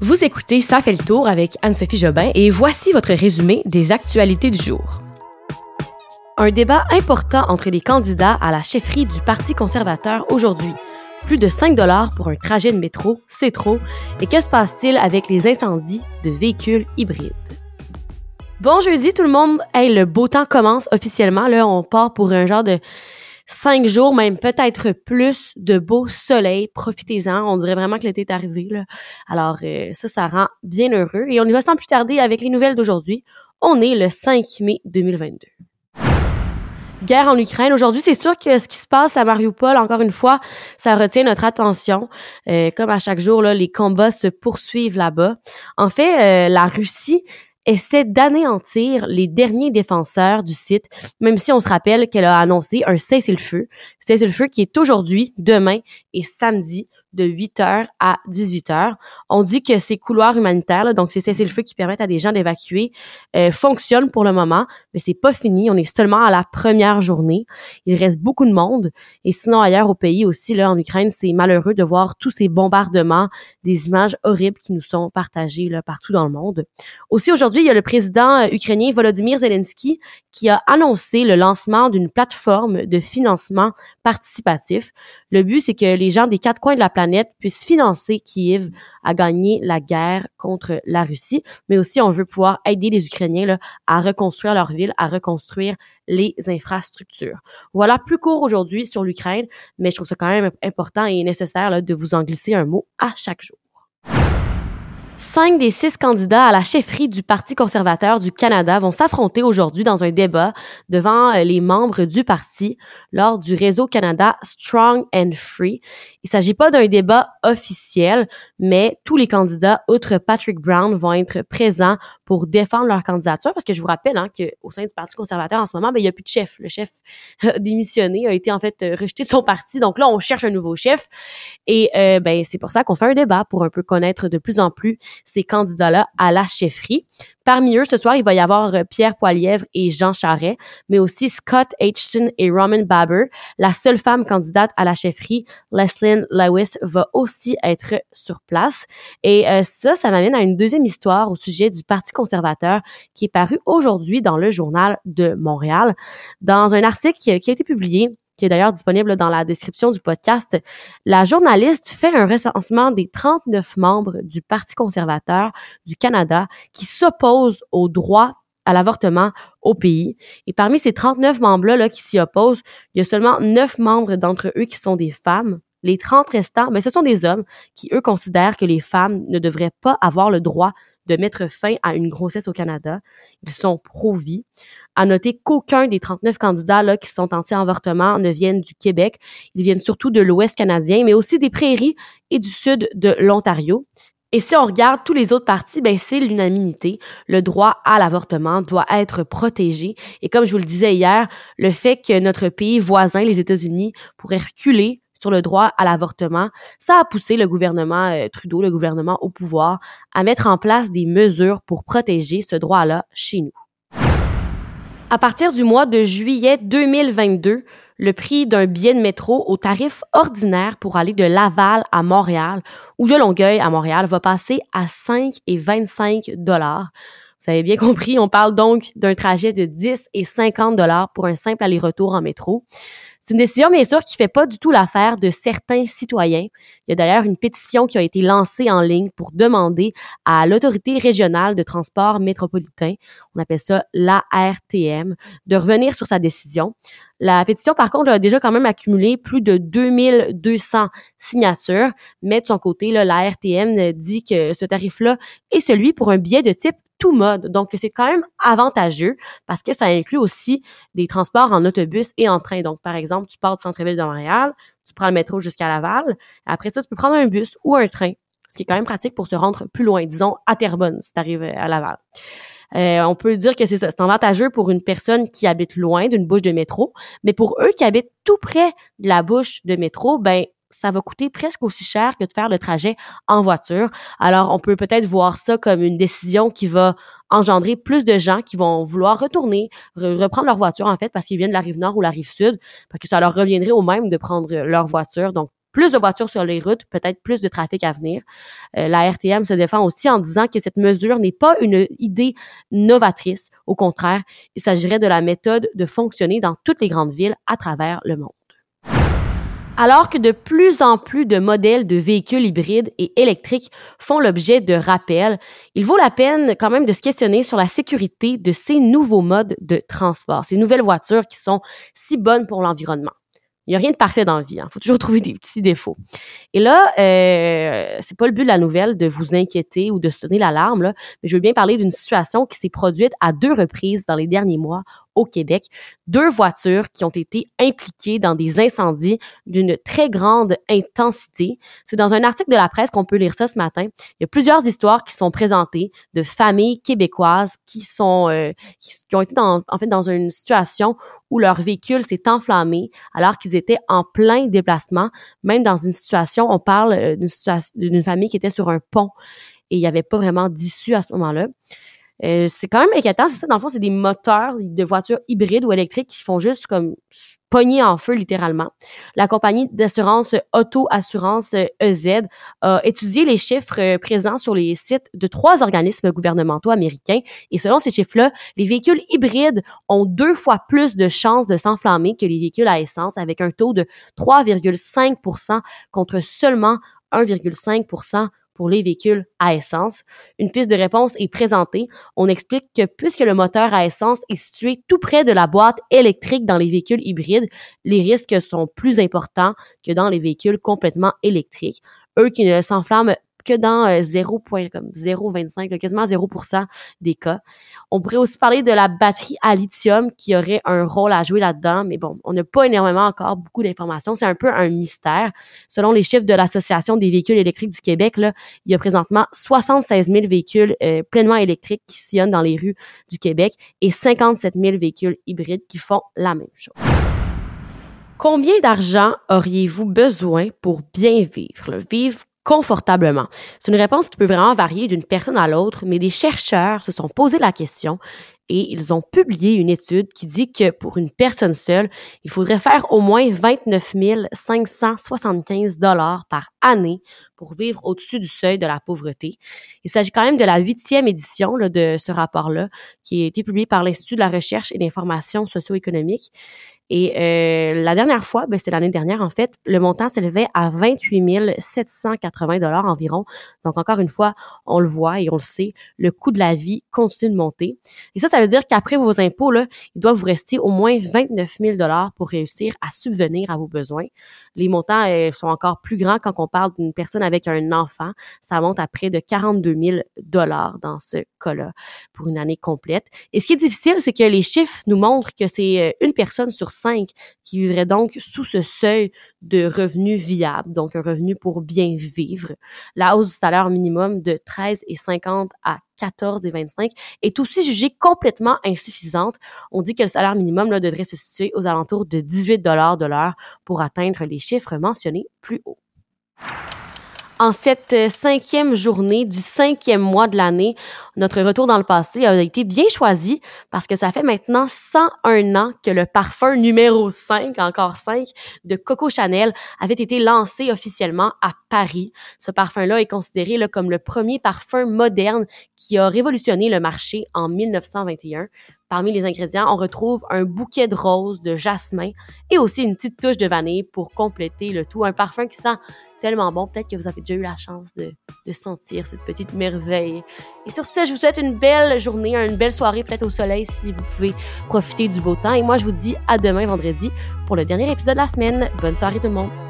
Vous écoutez Ça fait le tour avec Anne-Sophie Jobin et voici votre résumé des actualités du jour. Un débat important entre les candidats à la chefferie du Parti conservateur aujourd'hui. Plus de 5 dollars pour un trajet de métro, c'est trop. Et que se passe-t-il avec les incendies de véhicules hybrides? Bon jeudi tout le monde. Hey, le beau temps commence officiellement. Là, on part pour un genre de cinq jours, même peut-être plus de beau soleil. Profitez-en. On dirait vraiment que l'été est arrivé. Là. Alors, euh, ça, ça rend bien heureux. Et on y va sans plus tarder avec les nouvelles d'aujourd'hui. On est le 5 mai 2022. Guerre en Ukraine. Aujourd'hui, c'est sûr que ce qui se passe à Mariupol, encore une fois, ça retient notre attention. Euh, comme à chaque jour, là, les combats se poursuivent là-bas. En fait, euh, la Russie essaie d'anéantir les derniers défenseurs du site, même si on se rappelle qu'elle a annoncé un cessez-le-feu. Cessez-le-feu qui est aujourd'hui, demain et samedi de 8h à 18h. On dit que ces couloirs humanitaires, donc ces cessez-le-feu qui permettent à des gens d'évacuer, euh, fonctionnent pour le moment, mais c'est pas fini. On est seulement à la première journée. Il reste beaucoup de monde. Et sinon, ailleurs au pays aussi, là, en Ukraine, c'est malheureux de voir tous ces bombardements, des images horribles qui nous sont partagées là, partout dans le monde. Aussi, aujourd'hui, il y a le président euh, ukrainien Volodymyr Zelensky qui a annoncé le lancement d'une plateforme de financement participatif. Le but, c'est que les gens des quatre coins de la planète puissent financer Kiev à gagner la guerre contre la Russie, mais aussi on veut pouvoir aider les Ukrainiens à reconstruire leur ville, à reconstruire les infrastructures. Voilà plus court aujourd'hui sur l'Ukraine, mais je trouve ça quand même important et nécessaire de vous en glisser un mot à chaque jour. Cinq des six candidats à la chefferie du Parti conservateur du Canada vont s'affronter aujourd'hui dans un débat devant euh, les membres du parti lors du réseau Canada Strong and Free. Il s'agit pas d'un débat officiel, mais tous les candidats, outre Patrick Brown, vont être présents pour défendre leur candidature parce que je vous rappelle hein, qu'au sein du Parti conservateur en ce moment, ben, il n'y a plus de chef. Le chef a démissionné, a été en fait euh, rejeté de son parti. Donc là, on cherche un nouveau chef. Et euh, ben, c'est pour ça qu'on fait un débat pour un peu connaître de plus en plus ces candidats-là à la chefferie. Parmi eux, ce soir, il va y avoir euh, Pierre Poilièvre et Jean Charret, mais aussi Scott Aitchison et Roman Baber. La seule femme candidate à la chefferie, Leslyn Lewis, va aussi être sur place. Et euh, ça, ça m'amène à une deuxième histoire au sujet du Parti conservateur qui est paru aujourd'hui dans le journal de Montréal. Dans un article qui a été publié qui est d'ailleurs disponible dans la description du podcast, la journaliste fait un recensement des 39 membres du Parti conservateur du Canada qui s'opposent au droit à l'avortement au pays. Et parmi ces 39 membres-là là, qui s'y opposent, il y a seulement 9 membres d'entre eux qui sont des femmes. Les 30 restants, mais ce sont des hommes qui, eux, considèrent que les femmes ne devraient pas avoir le droit de mettre fin à une grossesse au Canada. Ils sont pro-vie. À noter qu'aucun des 39 candidats là, qui sont anti-avortement ne viennent du Québec. Ils viennent surtout de l'Ouest canadien, mais aussi des prairies et du sud de l'Ontario. Et si on regarde tous les autres partis, ben c'est l'unanimité. Le droit à l'avortement doit être protégé. Et comme je vous le disais hier, le fait que notre pays voisin, les États-Unis, pourrait reculer sur le droit à l'avortement, ça a poussé le gouvernement euh, Trudeau, le gouvernement au pouvoir, à mettre en place des mesures pour protéger ce droit-là chez nous. À partir du mois de juillet 2022, le prix d'un billet de métro au tarif ordinaire pour aller de Laval à Montréal ou de Longueuil à Montréal va passer à 5 et 25 dollars. Vous avez bien compris, on parle donc d'un trajet de 10 et 50 dollars pour un simple aller-retour en métro. C'est une décision, bien sûr, qui fait pas du tout l'affaire de certains citoyens. Il y a d'ailleurs une pétition qui a été lancée en ligne pour demander à l'autorité régionale de transport métropolitain, on appelle ça l'ARTM, de revenir sur sa décision. La pétition, par contre, a déjà quand même accumulé plus de 2200 signatures, mais de son côté, l'ARTM dit que ce tarif-là est celui pour un billet de type tout mode. Donc, c'est quand même avantageux parce que ça inclut aussi des transports en autobus et en train. Donc, par exemple, tu pars du centre-ville de Montréal, tu prends le métro jusqu'à Laval. Après ça, tu peux prendre un bus ou un train, ce qui est quand même pratique pour se rendre plus loin, disons à Terrebonne, si tu arrives à Laval. Euh, on peut dire que c'est ça, c'est avantageux pour une personne qui habite loin d'une bouche de métro, mais pour eux qui habitent tout près de la bouche de métro, ben ça va coûter presque aussi cher que de faire le trajet en voiture. Alors, on peut peut-être voir ça comme une décision qui va engendrer plus de gens qui vont vouloir retourner, reprendre leur voiture, en fait, parce qu'ils viennent de la rive nord ou la rive sud, parce que ça leur reviendrait au même de prendre leur voiture. Donc, plus de voitures sur les routes, peut-être plus de trafic à venir. Euh, la RTM se défend aussi en disant que cette mesure n'est pas une idée novatrice. Au contraire, il s'agirait de la méthode de fonctionner dans toutes les grandes villes à travers le monde. Alors que de plus en plus de modèles de véhicules hybrides et électriques font l'objet de rappels, il vaut la peine quand même de se questionner sur la sécurité de ces nouveaux modes de transport, ces nouvelles voitures qui sont si bonnes pour l'environnement. Il n'y a rien de parfait dans la vie. Il hein. faut toujours trouver des petits défauts. Et là, euh, c'est pas le but de la nouvelle de vous inquiéter ou de sonner l'alarme, mais je veux bien parler d'une situation qui s'est produite à deux reprises dans les derniers mois au Québec. Deux voitures qui ont été impliquées dans des incendies d'une très grande intensité. C'est dans un article de la presse qu'on peut lire ça ce matin. Il y a plusieurs histoires qui sont présentées de familles québécoises qui sont euh, qui, ont été dans, en fait dans une situation où leur véhicule s'est enflammé alors qu'ils étaient en plein déplacement, même dans une situation, on parle euh, d'une d'une famille qui était sur un pont et il n'y avait pas vraiment d'issue à ce moment-là. Euh, c'est quand même inquiétant. C'est ça, dans le fond, c'est des moteurs de voitures hybrides ou électriques qui font juste comme pogner en feu littéralement. La compagnie d'assurance Auto Assurance EZ euh, e a étudié les chiffres euh, présents sur les sites de trois organismes gouvernementaux américains et selon ces chiffres-là, les véhicules hybrides ont deux fois plus de chances de s'enflammer que les véhicules à essence avec un taux de 3,5% contre seulement 1,5 pour les véhicules à essence. Une piste de réponse est présentée. On explique que puisque le moteur à essence est situé tout près de la boîte électrique dans les véhicules hybrides, les risques sont plus importants que dans les véhicules complètement électriques. Eux qui ne s'enflamment que dans 0,025, euh, quasiment 0% des cas. On pourrait aussi parler de la batterie à lithium qui aurait un rôle à jouer là-dedans, mais bon, on n'a pas énormément encore beaucoup d'informations. C'est un peu un mystère. Selon les chiffres de l'Association des véhicules électriques du Québec, là, il y a présentement 76 000 véhicules euh, pleinement électriques qui sillonnent dans les rues du Québec et 57 000 véhicules hybrides qui font la même chose. Combien d'argent auriez-vous besoin pour bien vivre? Vivre confortablement? C'est une réponse qui peut vraiment varier d'une personne à l'autre, mais des chercheurs se sont posé la question et ils ont publié une étude qui dit que pour une personne seule, il faudrait faire au moins 29 575 dollars par année pour vivre au-dessus du seuil de la pauvreté. Il s'agit quand même de la huitième édition de ce rapport-là qui a été publié par l'Institut de la recherche et d'information socio-économique. Et euh, la dernière fois, ben, c'était l'année dernière en fait, le montant s'élevait à 28 780 dollars environ. Donc encore une fois, on le voit et on le sait, le coût de la vie continue de monter. Et ça, ça veut dire qu'après vos impôts, là, il doit vous rester au moins 29 000 dollars pour réussir à subvenir à vos besoins. Les montants euh, sont encore plus grands quand on parle d'une personne avec un enfant. Ça monte à près de 42 000 dollars dans ce cas-là pour une année complète. Et ce qui est difficile, c'est que les chiffres nous montrent que c'est euh, une personne sur qui vivraient donc sous ce seuil de revenu viable, donc un revenu pour bien vivre. La hausse du salaire minimum de 13,50 à 14,25 est aussi jugée complètement insuffisante. On dit que le salaire minimum devrait se situer aux alentours de 18 dollars de l'heure pour atteindre les chiffres mentionnés plus haut. En cette euh, cinquième journée du cinquième mois de l'année, notre retour dans le passé a été bien choisi parce que ça fait maintenant 101 ans que le parfum numéro 5, encore 5, de Coco Chanel avait été lancé officiellement à Paris. Ce parfum-là est considéré comme le premier parfum moderne qui a révolutionné le marché en 1921. Parmi les ingrédients, on retrouve un bouquet de roses, de jasmin et aussi une petite touche de vanille pour compléter le tout. Un parfum qui sent tellement bon. Peut-être que vous avez déjà eu la chance de, de, sentir cette petite merveille. Et sur ce, je vous souhaite une belle journée, une belle soirée, peut-être au soleil si vous pouvez profiter du beau temps. Et moi, je vous dis à demain vendredi pour le dernier épisode de la semaine. Bonne soirée tout le monde.